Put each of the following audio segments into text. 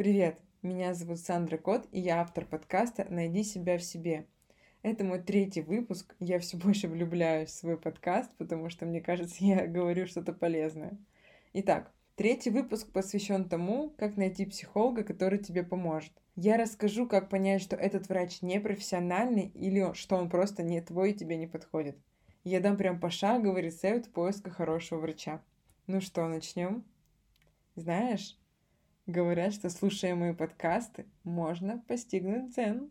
Привет, меня зовут Сандра Кот, и я автор подкаста «Найди себя в себе». Это мой третий выпуск, я все больше влюбляюсь в свой подкаст, потому что, мне кажется, я говорю что-то полезное. Итак, третий выпуск посвящен тому, как найти психолога, который тебе поможет. Я расскажу, как понять, что этот врач не профессиональный или что он просто не твой и тебе не подходит. Я дам прям пошаговый рецепт поиска хорошего врача. Ну что, начнем? Знаешь, Говорят, что слушая мои подкасты, можно постигнуть дзен.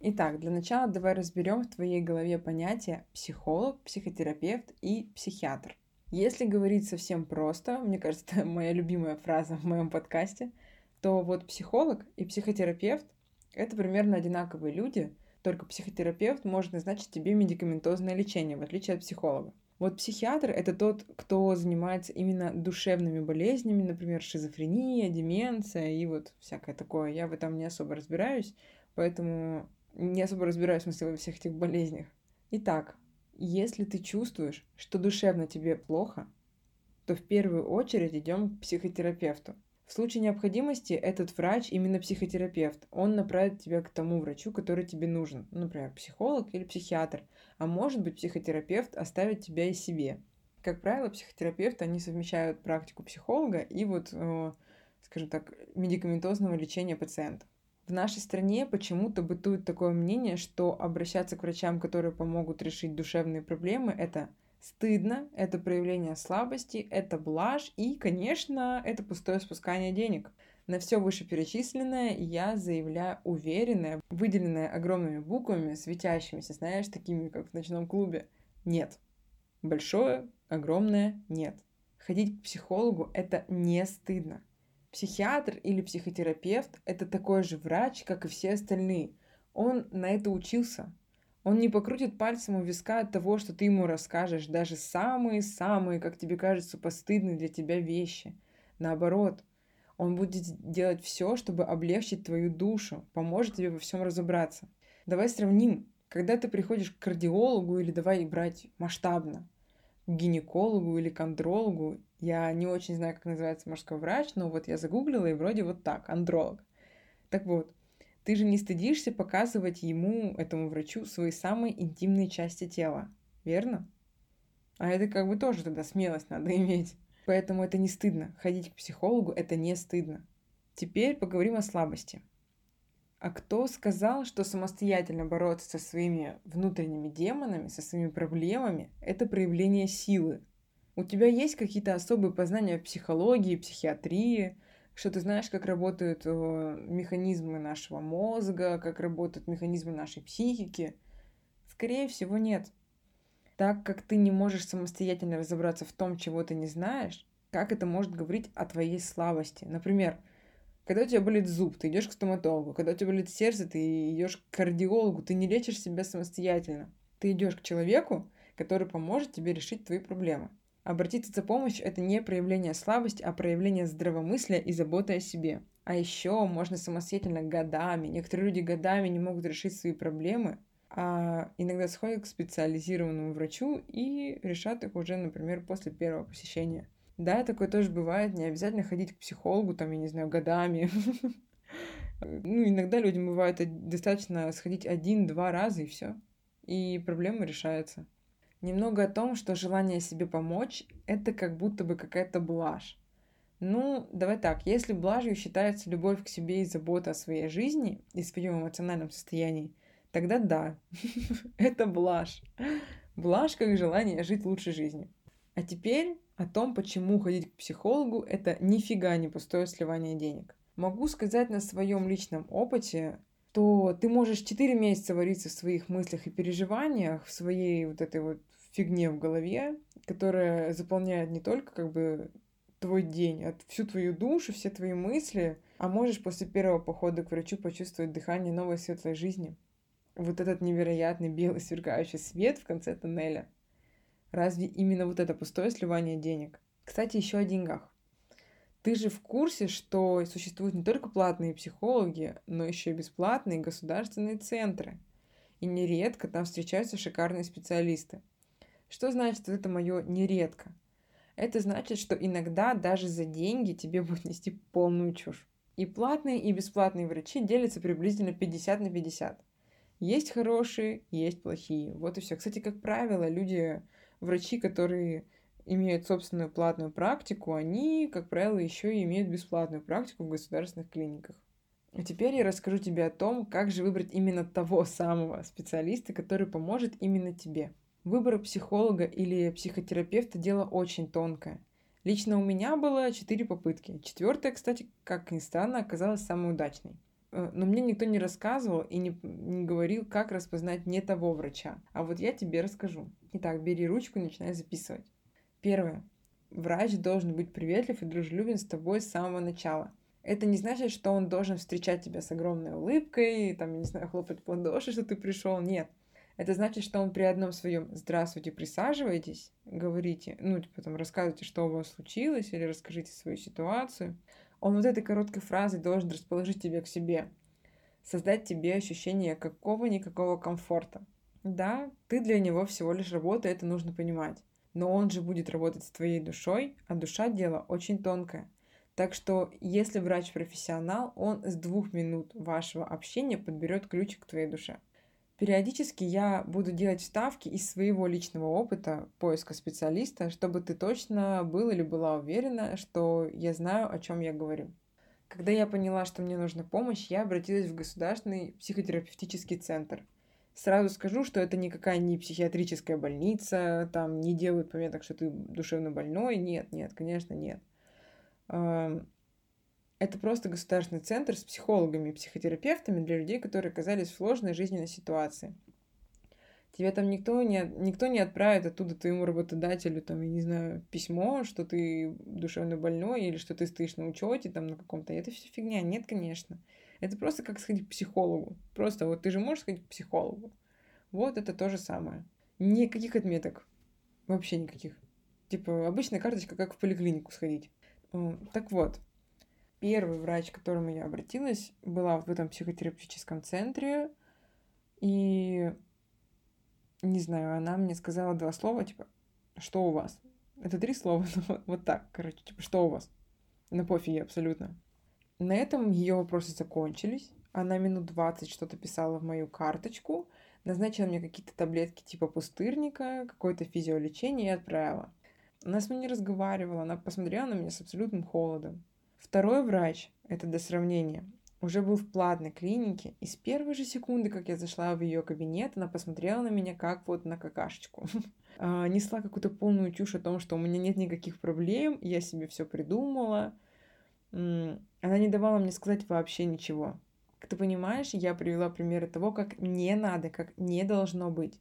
Итак, для начала давай разберем в твоей голове понятия психолог, психотерапевт и психиатр. Если говорить совсем просто, мне кажется, это моя любимая фраза в моем подкасте – то вот психолог и психотерапевт — это примерно одинаковые люди, только психотерапевт может назначить тебе медикаментозное лечение, в отличие от психолога. Вот психиатр — это тот, кто занимается именно душевными болезнями, например, шизофрения, деменция и вот всякое такое. Я в этом не особо разбираюсь, поэтому не особо разбираюсь, в смысле, во всех этих болезнях. Итак, если ты чувствуешь, что душевно тебе плохо, то в первую очередь идем к психотерапевту. В случае необходимости этот врач, именно психотерапевт, он направит тебя к тому врачу, который тебе нужен. Ну, например, психолог или психиатр. А может быть, психотерапевт оставит тебя и себе. Как правило, психотерапевты, они совмещают практику психолога и вот, э, скажем так, медикаментозного лечения пациентов. В нашей стране почему-то бытует такое мнение, что обращаться к врачам, которые помогут решить душевные проблемы, это Стыдно, это проявление слабости, это блажь и, конечно, это пустое спускание денег. На все вышеперечисленное я заявляю уверенное, выделенное огромными буквами, светящимися, знаешь, такими, как в ночном клубе. Нет. Большое, огромное нет. Ходить к психологу – это не стыдно. Психиатр или психотерапевт – это такой же врач, как и все остальные. Он на это учился, он не покрутит пальцем у виска от того, что ты ему расскажешь даже самые-самые, как тебе кажется, постыдные для тебя вещи. Наоборот, он будет делать все, чтобы облегчить твою душу, поможет тебе во всем разобраться. Давай сравним. Когда ты приходишь к кардиологу или давай брать масштабно, к гинекологу или к андрологу, я не очень знаю, как называется мужской врач, но вот я загуглила и вроде вот так, андролог. Так вот, ты же не стыдишься показывать ему, этому врачу, свои самые интимные части тела, верно? А это как бы тоже тогда смелость надо иметь. Поэтому это не стыдно. Ходить к психологу – это не стыдно. Теперь поговорим о слабости. А кто сказал, что самостоятельно бороться со своими внутренними демонами, со своими проблемами – это проявление силы? У тебя есть какие-то особые познания в психологии, психиатрии – что ты знаешь, как работают э, механизмы нашего мозга, как работают механизмы нашей психики. Скорее всего, нет. Так как ты не можешь самостоятельно разобраться в том, чего ты не знаешь, как это может говорить о твоей слабости? Например, когда у тебя болит зуб, ты идешь к стоматологу. Когда у тебя болит сердце, ты идешь к кардиологу. Ты не лечишь себя самостоятельно. Ты идешь к человеку, который поможет тебе решить твои проблемы. Обратиться за помощью – это не проявление слабости, а проявление здравомыслия и заботы о себе. А еще можно самостоятельно годами, некоторые люди годами не могут решить свои проблемы, а иногда сходят к специализированному врачу и решат их уже, например, после первого посещения. Да, такое тоже бывает, не обязательно ходить к психологу, там, я не знаю, годами. Ну, иногда людям бывает достаточно сходить один-два раза и все. И проблема решается. Немного о том, что желание себе помочь – это как будто бы какая-то блажь. Ну, давай так, если блажью считается любовь к себе и забота о своей жизни и своем эмоциональном состоянии, тогда да, это блажь. Блажь как желание жить лучшей жизнью. А теперь о том, почему ходить к психологу – это нифига не пустое сливание денег. Могу сказать на своем личном опыте, то ты можешь 4 месяца вариться в своих мыслях и переживаниях, в своей вот этой вот фигне в голове, которая заполняет не только как бы твой день, а всю твою душу, все твои мысли, а можешь после первого похода к врачу почувствовать дыхание новой светлой жизни. Вот этот невероятный белый сверкающий свет в конце тоннеля. Разве именно вот это пустое сливание денег? Кстати, еще о деньгах. Ты же в курсе, что существуют не только платные психологи, но еще и бесплатные государственные центры. И нередко там встречаются шикарные специалисты. Что значит это мое нередко? Это значит, что иногда даже за деньги тебе будут нести полную чушь. И платные, и бесплатные врачи делятся приблизительно 50 на 50. Есть хорошие, есть плохие. Вот и все. Кстати, как правило, люди, врачи, которые имеют собственную платную практику, они, как правило, еще и имеют бесплатную практику в государственных клиниках. А теперь я расскажу тебе о том, как же выбрать именно того самого специалиста, который поможет именно тебе. Выбор психолога или психотерапевта – дело очень тонкое. Лично у меня было четыре попытки. Четвертая, кстати, как ни странно, оказалась самой удачной. Э, но мне никто не рассказывал и не, не говорил, как распознать не того врача. А вот я тебе расскажу. Итак, бери ручку и начинай записывать. Первое. Врач должен быть приветлив и дружелюбен с тобой с самого начала. Это не значит, что он должен встречать тебя с огромной улыбкой, там, не знаю, хлопать по ладоши, что ты пришел. Нет. Это значит, что он при одном своем «здравствуйте, присаживайтесь», говорите, ну, типа там рассказывайте, что у вас случилось, или расскажите свою ситуацию. Он вот этой короткой фразой должен расположить тебя к себе, создать тебе ощущение какого-никакого комфорта. Да, ты для него всего лишь работа, это нужно понимать. Но он же будет работать с твоей душой, а душа дело очень тонкое. Так что, если врач профессионал, он с двух минут вашего общения подберет ключик к твоей душе. Периодически я буду делать вставки из своего личного опыта поиска специалиста, чтобы ты точно был или была уверена, что я знаю, о чем я говорю. Когда я поняла, что мне нужна помощь, я обратилась в государственный психотерапевтический центр. Сразу скажу, что это никакая не психиатрическая больница, там не делают пометок, что ты душевно больной. Нет, нет, конечно, нет. Это просто государственный центр с психологами и психотерапевтами для людей, которые оказались в сложной жизненной ситуации. Тебе там никто не, никто не отправит оттуда твоему работодателю, там, я не знаю, письмо, что ты душевно больной или что ты стоишь на учете там на каком-то. Это все фигня. Нет, конечно. Это просто как сходить к психологу. Просто вот ты же можешь сходить к психологу. Вот это то же самое. Никаких отметок. Вообще никаких. Типа обычная карточка, как в поликлинику сходить. Так вот, первый врач, к которому я обратилась, была в этом психотерапевтическом центре. И, не знаю, она мне сказала два слова, типа, что у вас? Это три слова, вот, вот так, короче, типа, что у вас? На пофиге абсолютно. На этом ее вопросы закончились. Она минут 20 что-то писала в мою карточку, назначила мне какие-то таблетки типа пустырника, какое-то физиолечение и отправила. Она со мной не разговаривала, она посмотрела на меня с абсолютным холодом. Второй врач, это до сравнения, уже был в платной клинике, и с первой же секунды, как я зашла в ее кабинет, она посмотрела на меня как вот на какашечку. А, несла какую-то полную чушь о том, что у меня нет никаких проблем, я себе все придумала. Она не давала мне сказать вообще ничего. Как ты понимаешь, я привела примеры того, как не надо, как не должно быть.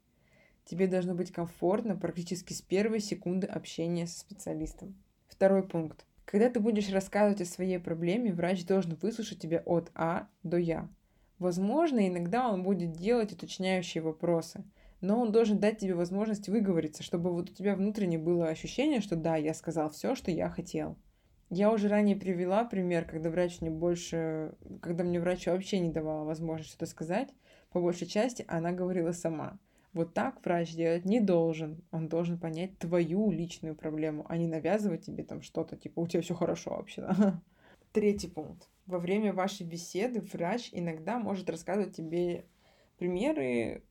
Тебе должно быть комфортно практически с первой секунды общения со специалистом. Второй пункт. Когда ты будешь рассказывать о своей проблеме, врач должен выслушать тебя от А до Я. Возможно, иногда он будет делать уточняющие вопросы, но он должен дать тебе возможность выговориться, чтобы вот у тебя внутренне было ощущение, что да, я сказал все, что я хотел. Я уже ранее привела пример, когда врач мне больше, когда мне врач вообще не давала возможность что-то сказать, по большей части она говорила сама. Вот так врач делать не должен. Он должен понять твою личную проблему, а не навязывать тебе там что-то, типа, у тебя все хорошо вообще. Да? Третий пункт. Во время вашей беседы врач иногда может рассказывать тебе примеры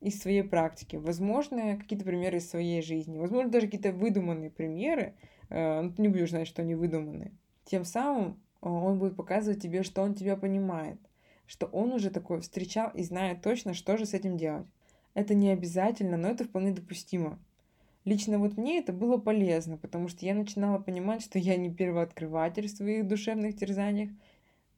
из своей практики, возможно, какие-то примеры из своей жизни, возможно, даже какие-то выдуманные примеры, э, но ты не будешь знать, что они выдуманные. Тем самым э, он будет показывать тебе, что он тебя понимает, что он уже такой встречал и знает точно, что же с этим делать. Это не обязательно, но это вполне допустимо. Лично вот мне это было полезно, потому что я начинала понимать, что я не первооткрыватель в своих душевных терзаниях,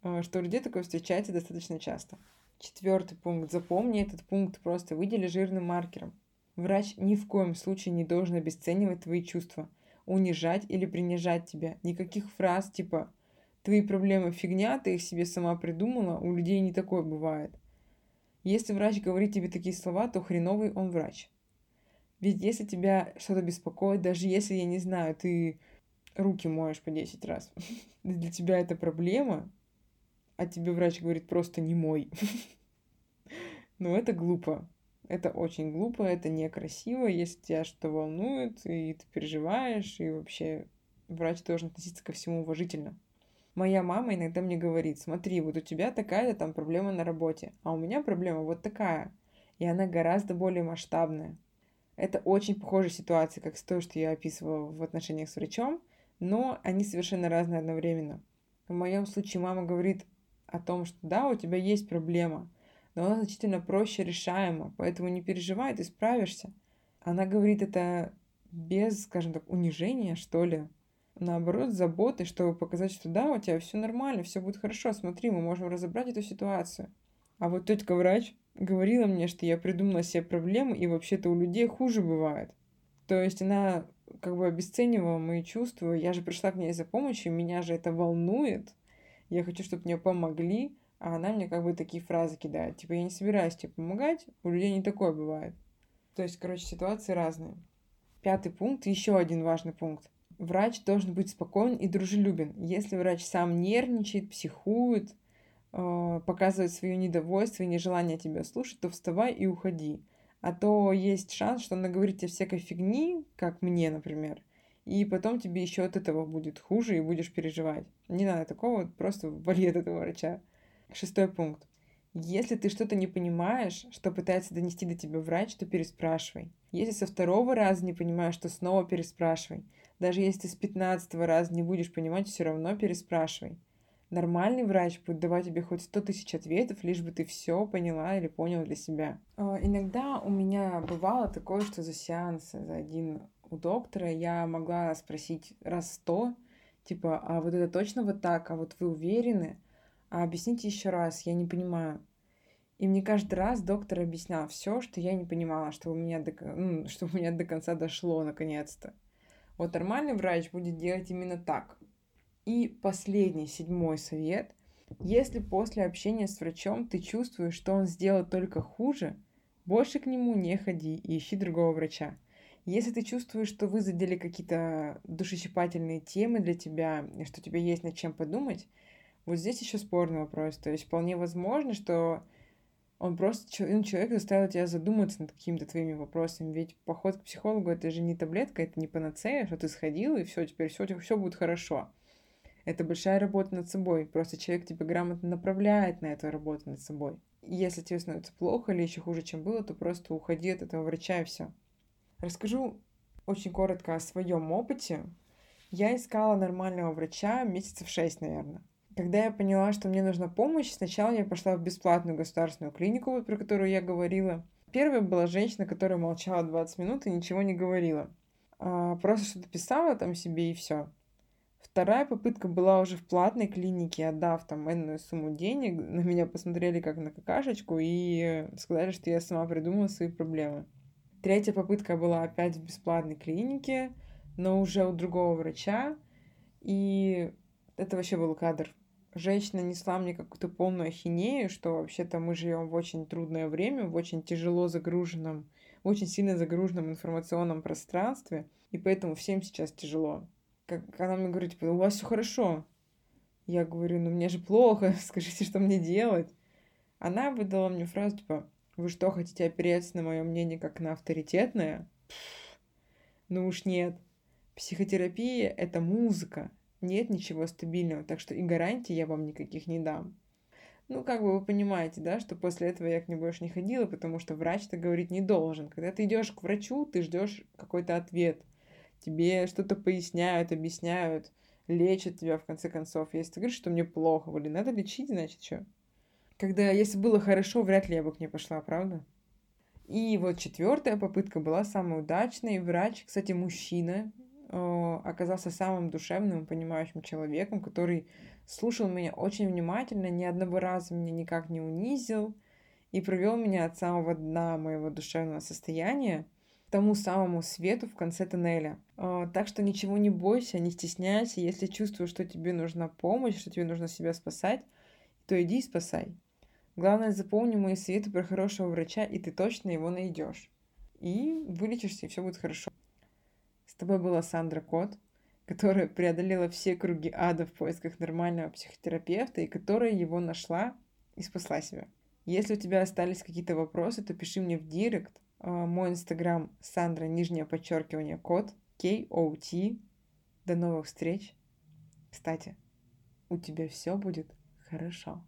а, что у людей такое встречается достаточно часто. Четвертый пункт. Запомни этот пункт, просто выдели жирным маркером. Врач ни в коем случае не должен обесценивать твои чувства, унижать или принижать тебя. Никаких фраз типа «твои проблемы фигня, ты их себе сама придумала», у людей не такое бывает – если врач говорит тебе такие слова, то хреновый он врач. Ведь если тебя что-то беспокоит, даже если, я не знаю, ты руки моешь по 10 раз. Для тебя это проблема, а тебе врач говорит просто не мой. Ну, это глупо. Это очень глупо, это некрасиво, если тебя что-то волнует, и ты переживаешь, и вообще врач должен относиться ко всему уважительно. Моя мама иногда мне говорит, смотри, вот у тебя такая-то там проблема на работе, а у меня проблема вот такая. И она гораздо более масштабная. Это очень похожая ситуация, как с той, что я описывала в отношениях с врачом, но они совершенно разные одновременно. В моем случае мама говорит о том, что да, у тебя есть проблема, но она значительно проще решаема, поэтому не переживай, ты справишься. Она говорит это без, скажем так, унижения, что ли. Наоборот, заботы, чтобы показать, что да, у тебя все нормально, все будет хорошо, смотри, мы можем разобрать эту ситуацию. А вот тетка врач говорила мне, что я придумала себе проблемы, и вообще-то у людей хуже бывает. То есть она как бы обесценивала мои чувства. Я же пришла к ней за помощью, меня же это волнует. Я хочу, чтобы мне помогли, а она мне как бы такие фразы кидает. Типа, я не собираюсь тебе помогать, у людей не такое бывает. То есть, короче, ситуации разные. Пятый пункт, еще один важный пункт. Врач должен быть спокоен и дружелюбен. Если врач сам нервничает, психует, э, показывает свое недовольство и нежелание тебя слушать, то вставай и уходи. А то есть шанс, что он наговорит тебе всякой фигни, как мне, например, и потом тебе еще от этого будет хуже и будешь переживать. Не надо такого, просто вали от этого врача. Шестой пункт. Если ты что-то не понимаешь, что пытается донести до тебя врач, то переспрашивай. Если со второго раза не понимаешь, то снова переспрашивай. Даже если с пятнадцатого раза не будешь понимать, все равно переспрашивай. Нормальный врач будет давать тебе хоть сто тысяч ответов, лишь бы ты все поняла или понял для себя. А, иногда у меня бывало такое, что за сеанс, за один у доктора я могла спросить раз сто, типа, а вот это точно вот так, а вот вы уверены? А объясните еще раз, я не понимаю. И мне каждый раз доктор объяснял все, что я не понимала, что у меня до, ну, что у меня до конца дошло наконец-то. Вот нормальный врач будет делать именно так. И последний, седьмой совет. Если после общения с врачом ты чувствуешь, что он сделал только хуже, больше к нему не ходи и ищи другого врача. Если ты чувствуешь, что вы задели какие-то душещипательные темы для тебя, что тебе есть над чем подумать, вот здесь еще спорный вопрос. То есть вполне возможно, что он просто ну, человек заставил тебя задуматься над какими-то твоими вопросами. Ведь поход к психологу это же не таблетка, это не панацея, что ты сходил, и все, теперь все, все будет хорошо. Это большая работа над собой. Просто человек тебя грамотно направляет на эту работу над собой. И если тебе становится плохо или еще хуже, чем было, то просто уходи от этого врача и все. Расскажу очень коротко о своем опыте. Я искала нормального врача месяцев шесть, наверное. Когда я поняла, что мне нужна помощь, сначала я пошла в бесплатную государственную клинику, вот, про которую я говорила. Первая была женщина, которая молчала 20 минут и ничего не говорила. А, просто что-то писала там себе и все. Вторая попытка была уже в платной клинике, отдав там энную сумму денег. На меня посмотрели как на какашечку и сказали, что я сама придумала свои проблемы. Третья попытка была опять в бесплатной клинике, но уже у другого врача. И это вообще был кадр женщина несла мне какую-то полную ахинею, что вообще-то мы живем в очень трудное время, в очень тяжело загруженном, в очень сильно загруженном информационном пространстве, и поэтому всем сейчас тяжело. Как она мне говорит, типа, у вас все хорошо. Я говорю, ну мне же плохо, скажите, что мне делать. Она выдала мне фразу, типа, вы что, хотите опереться на мое мнение как на авторитетное? ну уж нет. Психотерапия — это музыка, нет ничего стабильного, так что и гарантий я вам никаких не дам. Ну, как бы вы понимаете, да, что после этого я к ней больше не ходила, потому что врач-то говорить не должен. Когда ты идешь к врачу, ты ждешь какой-то ответ. Тебе что-то поясняют, объясняют, лечат тебя в конце концов. Если ты говоришь, что мне плохо, блин, надо лечить, значит, что? Когда, если было хорошо, вряд ли я бы к ней пошла, правда? И вот четвертая попытка была самой удачной. Врач, кстати, мужчина, оказался самым душевным, понимающим человеком, который слушал меня очень внимательно, ни одного раза меня никак не унизил и провел меня от самого дна моего душевного состояния к тому самому свету в конце тоннеля. Э, так что ничего не бойся, не стесняйся. Если чувствуешь, что тебе нужна помощь, что тебе нужно себя спасать, то иди и спасай. Главное, запомни мои советы про хорошего врача, и ты точно его найдешь. И вылечишься, и все будет хорошо тобой была Сандра Кот. которая преодолела все круги ада в поисках нормального психотерапевта и которая его нашла и спасла себя. Если у тебя остались какие-то вопросы, то пиши мне в директ. А, мой инстаграм Сандра, нижнее подчеркивание, код, K-O-T. До новых встреч. Кстати, у тебя все будет хорошо.